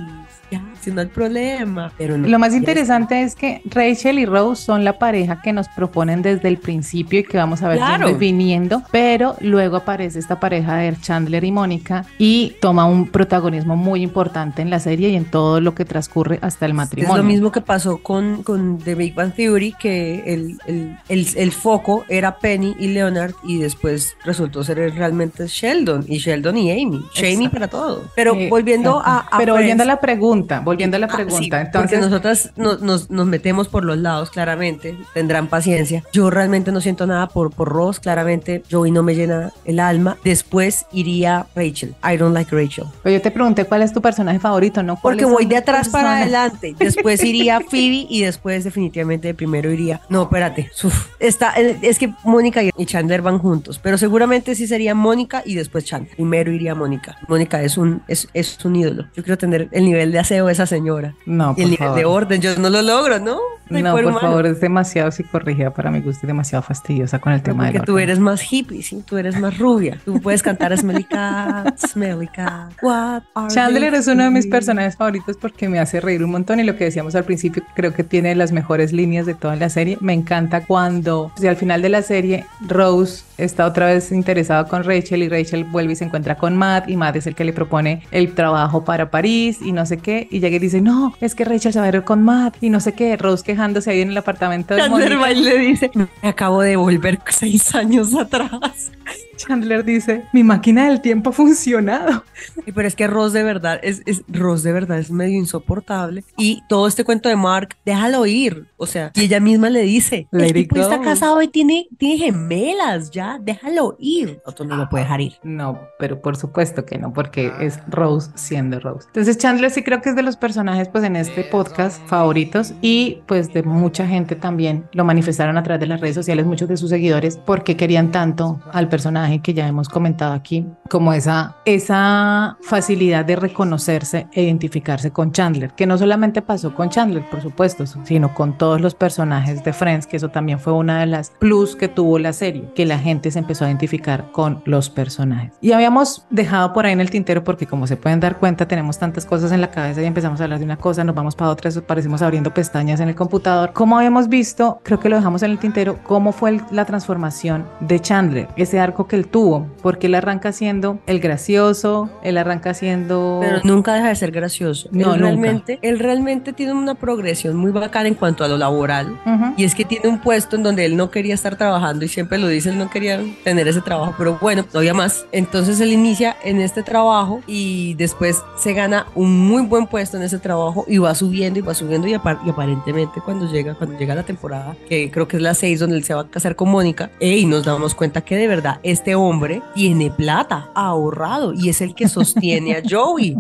Ya, si no hay problema. Pero no, Lo más interesante es que Rachel y Rose son la pareja que nos proponen desde el principio y que vamos a ver Claro. definiendo, pero luego aparece esta pareja de Chandler y Mónica y toma un protagonismo muy importante en la serie y en todo lo que transcurre hasta el Es matrimonio. lo mismo que pasó con, con The Big Bang Theory, que el, el, el, el foco era Penny y Leonard y después resultó ser realmente Sheldon y Sheldon y Amy. Exacto. para todo. Pero Eh, volviendo a, Pero volviendo a la pregunta, volviendo a la Ah, sí, pregunta, porque entonces nosotras nos, nos- nos metemos por los lados, claramente, tendrán paciencia. Yo realmente no siento nada por, por Ross, claramente Joey no me llena el alma. Después iría Rachel. I don't like Rachel. pues yo te pregunté cuál es tu personaje favorito, ¿no? Porque ¿Cuáles voy de atrás para adelante. Después iría Phoebe y después definitivamente de primero iría. No, espérate. Uf, está, eh, es que Mónica y Chandler van juntos, pero seguramente sí sería Mónica y después Chandler. Primero iría Mónica. Mónica es un, es, es un ídolo. Yo quiero tener el nivel de aseo de esa señora. No, y el por nivel favor. de orden. Yo no lo logro, ¿no? No, por humano. favor, es demasiado psicorrígida para mi gusto y demasiado fastidiosa con el tema Porque del tú eres más hippie, ¿sí? Tú eres más rubia. Tú puedes cantar Smelly Cat, Smelly Cat. What are Chandler es uno de mis personajes favoritos porque me hace reír un montón y lo que decíamos al principio creo que tiene las mejores líneas de toda la serie. Me encanta cuando pues, al final de la serie Rose está otra vez interesada con Rachel y Rachel vuelve y se encuentra con Matt y Matt es el que le propone el trabajo para París y no sé qué y llega y dice no, es que Rachel se va a ir con Matt y no sé qué, Rose quejándose ahí en el apartamento de Chandler Mónica. le dice, me acabo de volver seis años atrás. Chandler dice, mi máquina del tiempo ha funcionado. Y Pero es que Ross de verdad es, es Ross de verdad es medio insoportable. Y todo este cuento de Mark, déjalo ir. O sea, y ella misma le dice, el tipo está casado y tiene, tiene gemelas, ya, déjalo ir. Otro no lo puede dejar ir. No, pero por supuesto que no, porque es Rose siendo Rose. Entonces Chandler sí creo que es de los personajes pues en este podcast favoritos y pues de mucha gente también lo manifestaron a través de las redes sociales, muchos de sus seguidores, porque querían tanto al personaje que ya hemos comentado aquí, como esa, esa facilidad de reconocerse e identificarse con Chandler, que no solamente pasó con Chandler, por supuesto, sino con todos los personajes de Friends, que eso también fue una de las plus que tuvo la serie, que la gente se empezó a identificar con los personajes. Y habíamos dejado por ahí en el tintero, porque como se pueden dar cuenta, tenemos tantas cosas en la cabeza y empezamos a hablar de una cosa, nos vamos para otra, eso parecemos abriendo pestañas en el computador. Como habíamos visto, creo que lo dejamos en el tintero, cómo fue el- la transformación de Chandler, ese arco que él tuvo, porque él arranca siendo el gracioso, él arranca siendo... Pero nunca deja de ser gracioso. No, él, nunca. realmente, él realmente tiene una progresión muy bacana en cuanto a lo laboral. Y es que tiene un puesto en donde él no quería estar trabajando y siempre lo dice, él no quería tener ese trabajo, pero bueno, no había más. Entonces él inicia en este trabajo y después se gana un muy buen puesto en ese trabajo y va subiendo y va subiendo y, y aparentemente cuando llega, cuando llega la temporada, que creo que es la 6 donde él se va a casar con Mónica, y nos damos cuenta que de verdad este hombre tiene plata, ahorrado y es el que sostiene a Joey.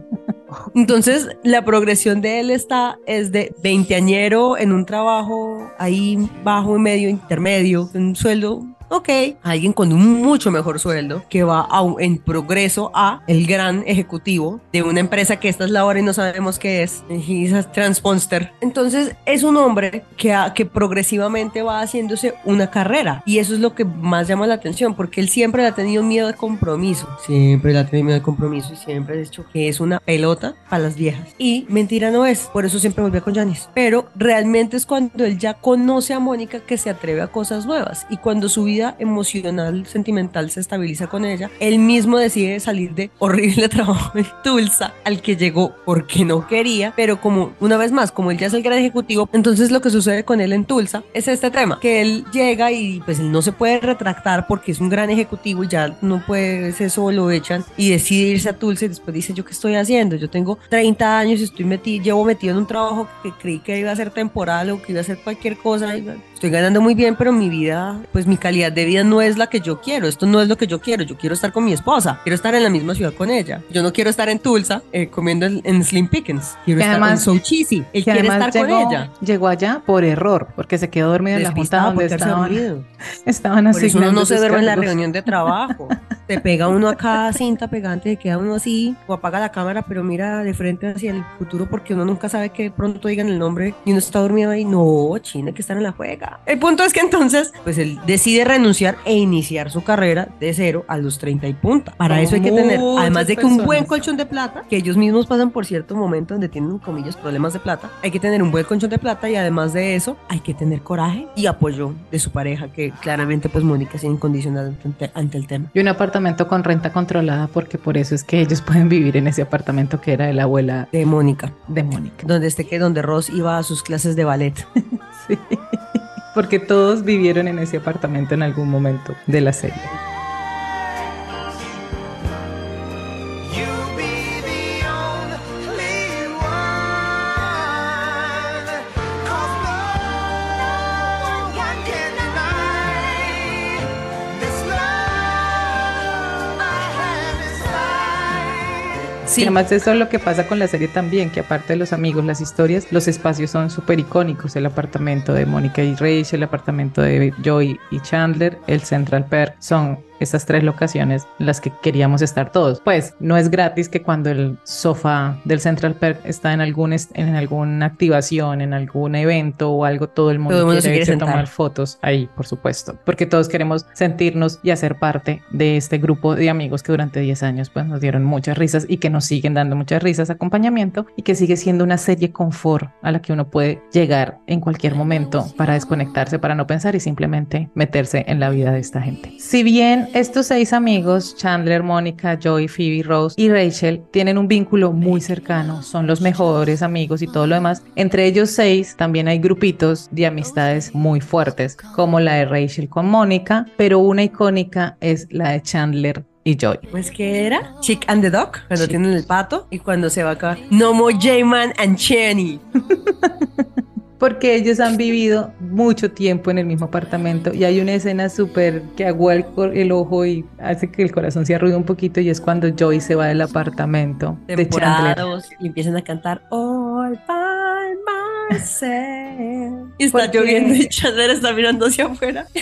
Entonces, la progresión de él está es de veinteañero en un trabajo ahí bajo y medio, intermedio, un sueldo. Ok, alguien con un mucho mejor sueldo que va a en progreso a el gran ejecutivo de una empresa que esta es la hora y no sabemos qué es. He's a transponster. Entonces es un hombre que, ha- que progresivamente va haciéndose una carrera y eso es lo que más llama la atención porque él siempre le ha tenido miedo de compromiso. Siempre le ha tenido miedo de compromiso y siempre ha dicho que es una pelota para las viejas. Y mentira no es, por eso siempre volvía con Janice. Pero realmente es cuando él ya conoce a Mónica que se atreve a cosas nuevas y cuando su vida emocional, sentimental se estabiliza con ella, él mismo decide salir de horrible trabajo en Tulsa al que llegó porque no quería, pero como una vez más, como él ya es el gran ejecutivo, entonces lo que sucede con él en Tulsa es este tema, que él llega y pues no se puede retractar porque es un gran ejecutivo y ya no puede, es eso lo echan y decide irse a Tulsa y después dice, ¿yo qué estoy haciendo? Yo tengo 30 años y estoy metido, llevo metido en un trabajo que creí que iba a ser temporal o que iba a ser cualquier cosa. y Estoy ganando muy bien, pero mi vida, pues mi calidad de vida no es la que yo quiero. Esto no es lo que yo quiero. Yo quiero estar con mi esposa. Quiero estar en la misma ciudad con ella. Yo no quiero estar en Tulsa eh, comiendo en, en Slim Pickens. Quiero Que estar además- en So Cheesy. Él quiere estar llegó, con ella. llegó allá por error, porque se quedó dormido en la junta donde estaban, estaban Por uno no se duerme en la reunión de trabajo. te pega uno acá cinta pegante, queda uno así, o apaga la cámara, pero mira de frente hacia el futuro porque uno nunca sabe que pronto digan el nombre y uno está dormido ahí. No, China, que están en la juega. El punto es que entonces, pues él decide renunciar e iniciar su carrera de cero a los 30 y punta. Para Como eso hay que tener, además de que un buen colchón de plata, que ellos mismos pasan por cierto momento donde tienen, comillas, problemas de plata, hay que tener un buen colchón de plata y además de eso, hay que tener coraje y apoyo de su pareja, que claramente pues Mónica es incondicional ante, ante el tema. Y un apartamento con renta controlada porque por eso es que ellos pueden vivir en ese apartamento que era de la abuela De Mónica, de Mónica. donde este que donde Ross iba a sus clases de ballet. Sí. Porque todos vivieron en ese apartamento en algún momento de la serie. Y además eso es lo que pasa con la serie también, que aparte de los amigos, las historias, los espacios son súper icónicos. El apartamento de Mónica y Rachel, el apartamento de Joy y Chandler, el Central Perk, son esas tres locaciones en las que queríamos estar todos. Pues no es gratis que cuando el sofá del Central Perk está en, algún en alguna activación, en algún evento o algo, todo el mundo, Todo quiere tomar fotos ahí, por supuesto. Porque todos queremos sentirnos y hacer parte de este grupo de amigos que durante 10 años pues, nos dieron muchas risas y que nos siguen dando muchas risas, acompañamiento y que sigue siendo una serie confort a la que uno puede llegar en cualquier momento para desconectarse, para no pensar y simplemente meterse en la vida de esta gente. Si bien estos seis amigos, Chandler, Mónica, Joy, Phoebe, Rose y Rachel, tienen un vínculo muy cercano, son los mejores amigos y todo lo demás, entre ellos seis también hay grupitos de amistades muy fuertes, como la de Rachel con Mónica, pero una icónica es la de Chandler y Joy. Pues que era Chick and the Dog, cuando Chick. tienen el pato y cuando se va acá, No more J-Man and Chenny. porque ellos han vivido mucho tiempo en el mismo apartamento y hay una escena súper que agua el, el ojo y hace que el corazón se arrugue un poquito y es cuando Joy se va del apartamento de Chandler. y empiezan a cantar by myself. Y está lloviendo y Chandler está mirando hacia afuera.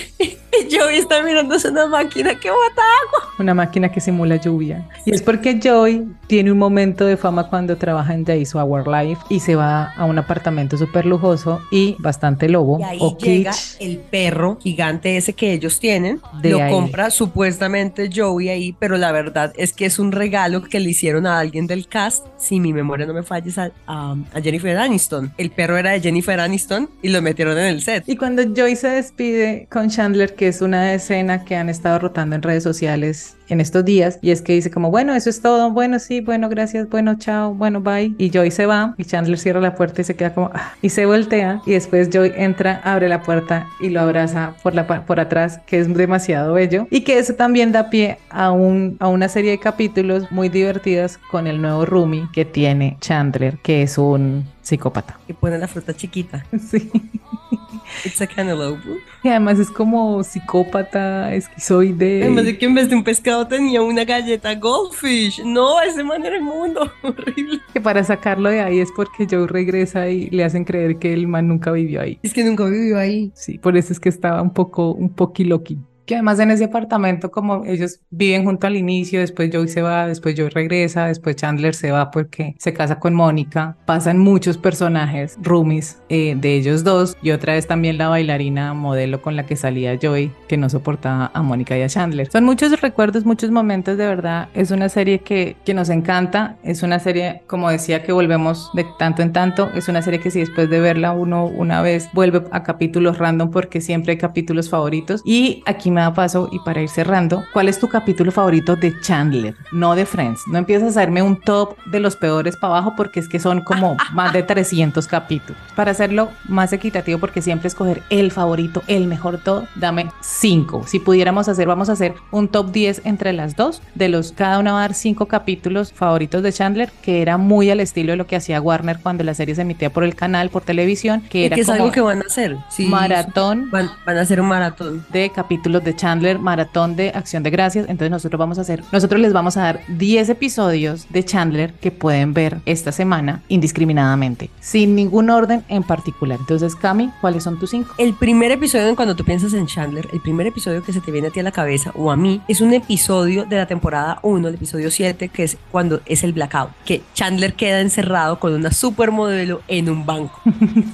Y Joey está mirando hacia una máquina que bota agua. Una máquina que simula lluvia. Y es porque Joy tiene un momento de fama cuando trabaja en Days of Our Life y se va a un apartamento súper lujoso y bastante lobo Y ahí o llega kitsch. el perro gigante ese que ellos tienen. De lo ahí. compra supuestamente Joey ahí, pero la verdad es que es un regalo que le hicieron a alguien del cast, si mi memoria no me falla, a- a Jennifer Aniston. El perro era de Jennifer Aniston y lo metieron en el set. Y cuando Joy se despide con Chandler, que es una escena que han estado rotando en redes sociales en estos días, y es que dice como, bueno, eso es todo, bueno, sí, bueno, gracias, bueno, chao, bueno, bye. Y Joy se va y Chandler cierra la puerta y se queda como, "Ah", y se voltea y después Joy entra, abre la puerta y lo abraza por, la, por atrás, que es demasiado bello. Y que eso también da pie a, un, a una serie de capítulos muy divertidas con el nuevo roomie que tiene Chandler, que es un psicópata. Y pone la fruta chiquita. Sí. It's a cantaloupe. Y además es como psicópata, esquizoide. Además de que en vez de un pescado tenía una galleta goldfish. No, ese man era el mundo. Horrible. Que para sacarlo de ahí es porque Joe regresa y le hacen creer que el man nunca vivió ahí. Es que nunca vivió ahí. Sí, por eso es que estaba un poco, un poquiloqui. Que además en ese apartamento, como ellos viven junto al inicio, después Joey se va, después Joey regresa, después Chandler se va porque se casa con Mónica. Pasan muchos personajes, roomies eh, de ellos dos, y otra vez también la bailarina modelo con la que salía Joey, que no soportaba a Mónica y a Chandler. Son muchos recuerdos, muchos momentos, de verdad. Es una serie que, que nos encanta, es una serie, como decía, que volvemos de tanto en tanto. Es una serie que si después de verla uno una vez vuelve a capítulos random porque siempre hay capítulos favoritos. Y aquí me da paso y para ir cerrando, ¿cuál es tu capítulo favorito de Chandler? No de Friends. No empieces a hacerme un top de los peores para abajo porque es que son como más de 300 capítulos. Para hacerlo más equitativo porque siempre escoger el favorito, el mejor todo, dame 5. Si pudiéramos hacer, vamos a hacer un top 10 entre las dos. De los, cada una va a dar 5 capítulos favoritos de Chandler, que era muy al estilo de lo que hacía Warner cuando la serie se emitía por el canal, por televisión, que Y era que es como algo que van a hacer. Sí, maratón Van, van a hacer un maratón. de capítulos de de Chandler, maratón de acción de gracias. Entonces nosotros vamos a hacer, nosotros les vamos a dar 10 episodios de Chandler que pueden ver esta semana indiscriminadamente, sin ningún orden en particular. Entonces, Cami, ¿cuáles son tus cinco? El primer episodio en cuando tú piensas en Chandler, el primer episodio que se te viene a ti a la cabeza o a mí, es un episodio de la temporada 1, el episodio 7, que es cuando es el blackout, que Chandler queda encerrado con una supermodelo en un banco.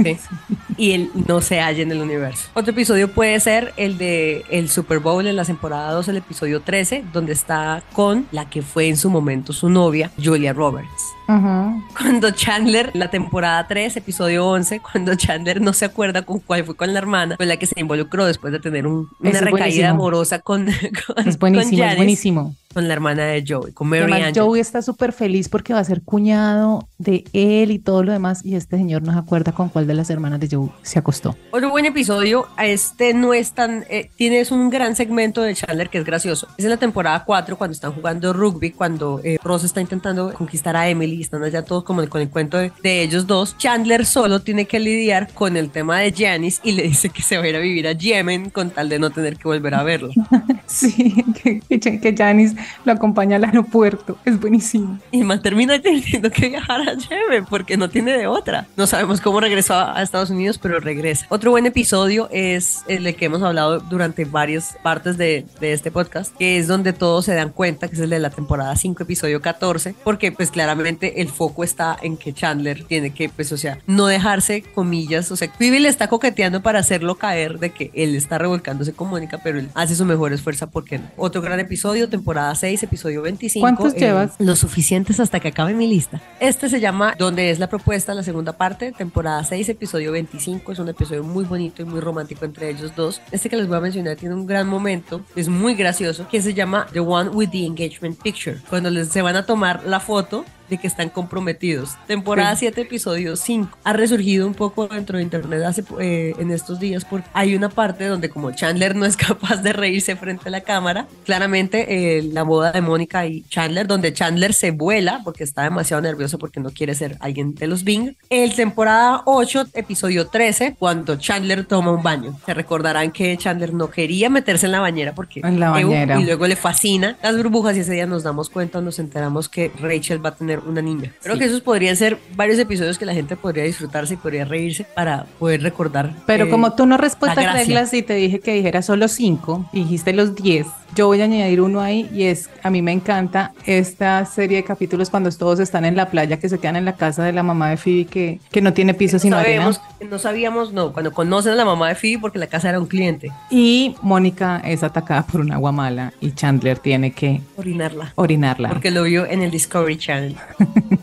¿sí? y él no se halla en el universo. Otro episodio puede ser el de el Super Bowl en la temporada 2, el episodio 13, donde está con la que fue en su momento su novia, Julia Roberts. Cuando Chandler, la temporada 3, episodio 11, cuando Chandler no se acuerda con cuál fue con la hermana, con la que se involucró después de tener un- una es recaída buenísimo. amorosa con, con, Es buenísimo, con es buenísimo. con la hermana de Joey, con Mary Además, Angel. Joey está súper feliz porque va a ser cuñado de él y todo lo demás. Y este señor no se acuerda con cuál de las hermanas de Joey se acostó. Otro buen episodio, este no es tan, eh, tienes un gran segmento de Chandler que es gracioso. Es en la temporada 4 cuando están jugando rugby, cuando eh, Ross está intentando conquistar a Emily, están allá todos como con el cuento de, de ellos dos. Chandler solo tiene que lidiar con el tema de Janice y le dice que se va a ir a vivir a Yemen con tal de no tener que volver a verlo. Sí, que, que, Janice lo acompaña al aeropuerto. Es buenísimo. Y man termina teniendo que viajar a Yemen porque no tiene de otra. No sabemos cómo regresó a a Estados Unidos, pero regresa. Otro buen episodio es el de que hemos hablado durante varias partes de, de este podcast, que es donde todos se dan cuenta, que es el de la temporada 5, episodio 14, porque pues claramente el foco está en que Chandler tiene que, pues, o sea, no dejarse, comillas, o sea, Phoebe le está coqueteando para hacerlo caer de que él está revolcándose con Mónica, pero él hace su mejor esfuerzo porque no. Otro gran episodio, temporada 6, episodio 25. ¿Cuántos eh, llevas? Lo suficientes hasta que acabe mi lista. Este se llama Donde es la propuesta, la segunda parte, temporada 6, episodio 25. Es un episodio muy bonito y muy romántico entre ellos dos. Este que les voy a mencionar tiene un gran momento, es muy gracioso, que se llama The One with the Engagement Picture. Cuando les, se van a tomar la foto de que están comprometidos. Temporada 7, episodio 5. Ha resurgido un poco dentro de internet hace, eh, en estos días porque hay una parte donde como Chandler no es capaz de reírse frente a la cámara, claramente eh, la boda de Mónica y Chandler, donde Chandler se vuela porque está demasiado nervioso porque no quiere ser alguien de los Bing. El temporada 8, episodio 13, cuando Chandler toma un baño. Se recordarán que Chandler no quería meterse en la bañera porque En la Ew, bañera. y luego le fascina las burbujas y ese día nos damos cuenta, nos enteramos que Rachel va a tener una niña. Creo Sí. que esos podrían ser varios episodios que la gente podría disfrutarse y podría reírse para poder recordar. Pero eh, como tú no respetas reglas y te dije que dijera solo cinco, dijiste los 10, yo voy a añadir uno ahí y es, a mí me encanta esta serie de capítulos cuando todos están en la playa, que se quedan en la casa de la mamá de Phoebe que, que no tiene piso sino arena. sabemos, no sabíamos, no, cuando conocen a la mamá de Phoebe porque la casa era un cliente, Y Mónica es atacada por un agua mala y Chandler tiene que orinarla. orinarla. Porque lo vio en el Discovery Channel.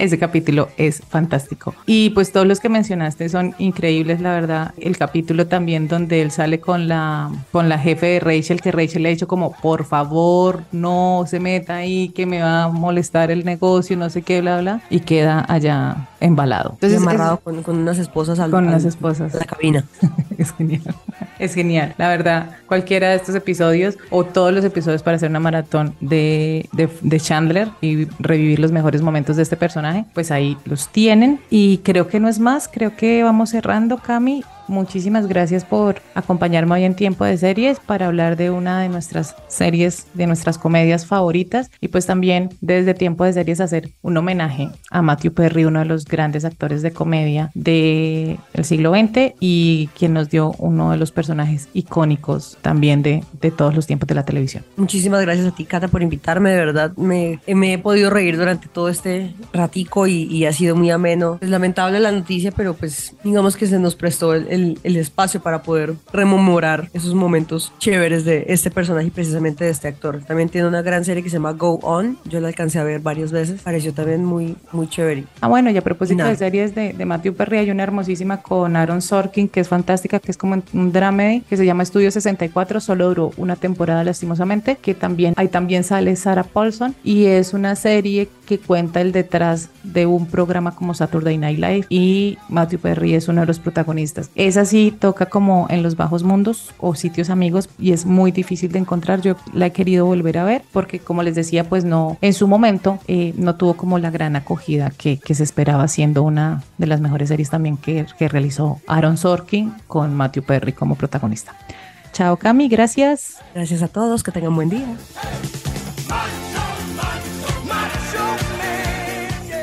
Ese capítulo es fantástico. Y pues todos los que mencionaste son increíbles, la verdad. El capítulo también donde él sale con la, con la jefe de Rachel, que Rachel le ha dicho como, por favor, no se meta ahí, que me va a molestar el negocio, no sé qué, bla, bla. Y queda allá embalado. Entonces, amarrado es- con, con unas esposas al, Con al- unas esposas. a la cabina. es genial. Es genial. La verdad, cualquiera de estos episodios o todos los episodios para hacer una maratón de, de, de Chandler y revivir los mejores momentos de este personaje, pues ahí los tienen. Y creo que no es más. Creo que vamos cerrando, Cami. Muchísimas gracias por acompañarme hoy en Tiempo de Series para hablar de una de nuestras series, de nuestras comedias favoritas y pues también desde Tiempo de Series hacer un homenaje a Matthew Perry, uno de los grandes actores de comedia del siglo XX y quien nos dio uno de los personajes icónicos también de, de todos los tiempos de la televisión. Muchísimas gracias a ti, Cata, por invitarme. De verdad, me, me he podido reír durante todo este ratico y, y ha sido muy ameno. Es lamentable la noticia, pero pues digamos que se nos prestó el, el- el espacio para poder rememorar esos momentos chéveres de este personaje y precisamente de este actor. También tiene una gran serie que se llama Go On. Yo la alcancé a ver varias veces. Pareció también muy, muy chévere. Ah, bueno, y a propósito Nada. de series de, de Matthew Perry, hay una hermosísima con Aaron Sorkin, que es fantástica, que es como un dramedy, que se llama Estudio 64, solo duró una temporada lastimosamente, que también, ahí también sale Sarah Paulson, y es una serie que cuenta el detrás de un programa como Saturday Night Live, y Matthew Perry es uno de los protagonistas. Esa sí toca como en los bajos mundos o sitios amigos, y es muy difícil de encontrar, yo la he querido volver a ver, porque como les decía, pues no, en su momento eh, no tuvo como la gran acogida que, que se esperaba siendo una de las mejores series también que, que realizó Aaron Sorkin con Matthew Perry como protagonista. Chao, Cami, gracias. Gracias a todos, que tengan buen día.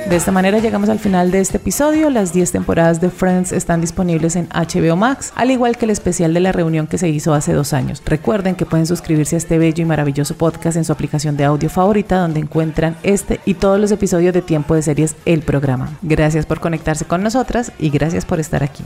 De esta manera llegamos al final de este episodio. Las 10 temporadas de Friends están disponibles en HBO Max, al igual que el especial de la reunión que se hizo hace dos años. Recuerden que pueden suscribirse a este bello y maravilloso podcast en su aplicación de audio favorita, donde encuentran este y todos los episodios de Tiempo de Series, el programa. Gracias por conectarse con nosotras y gracias por estar aquí.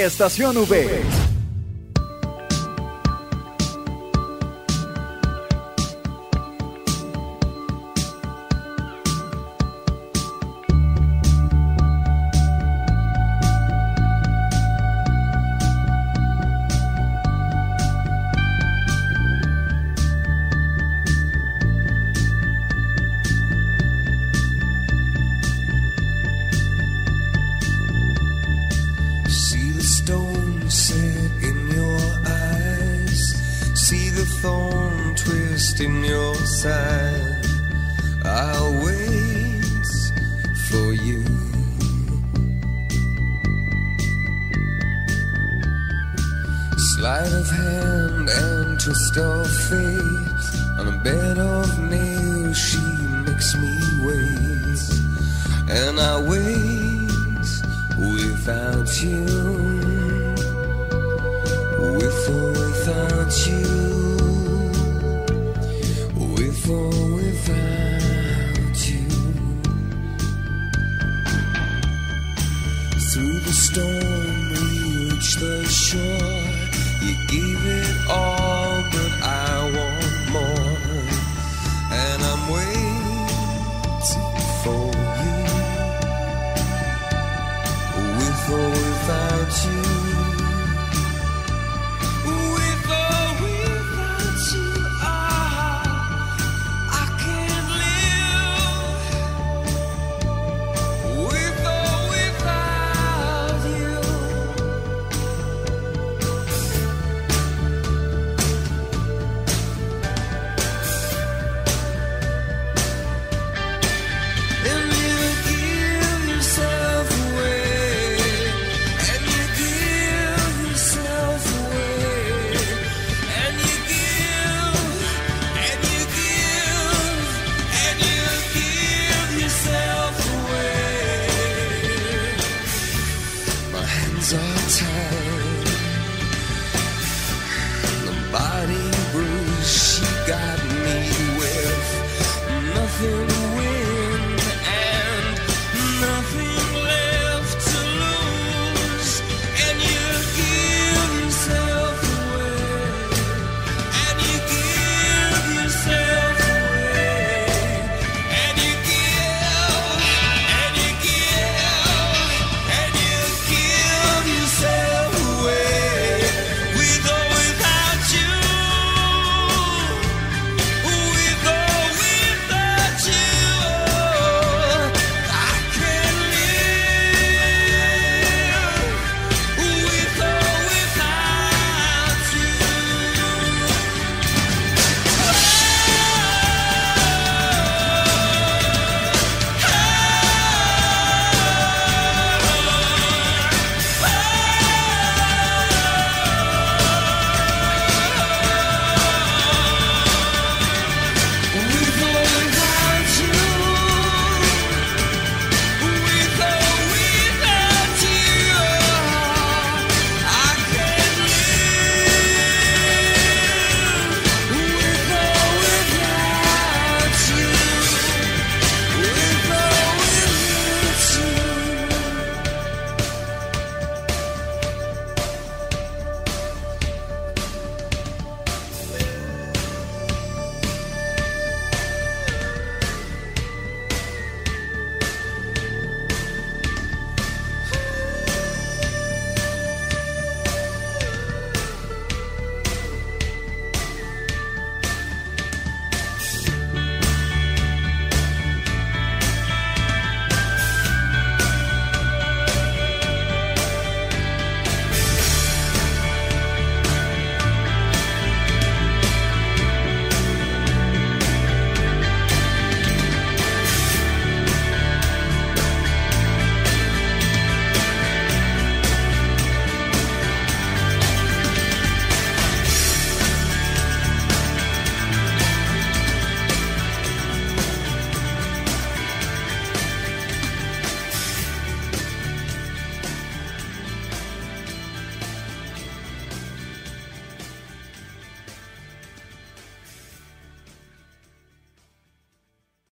Estación V.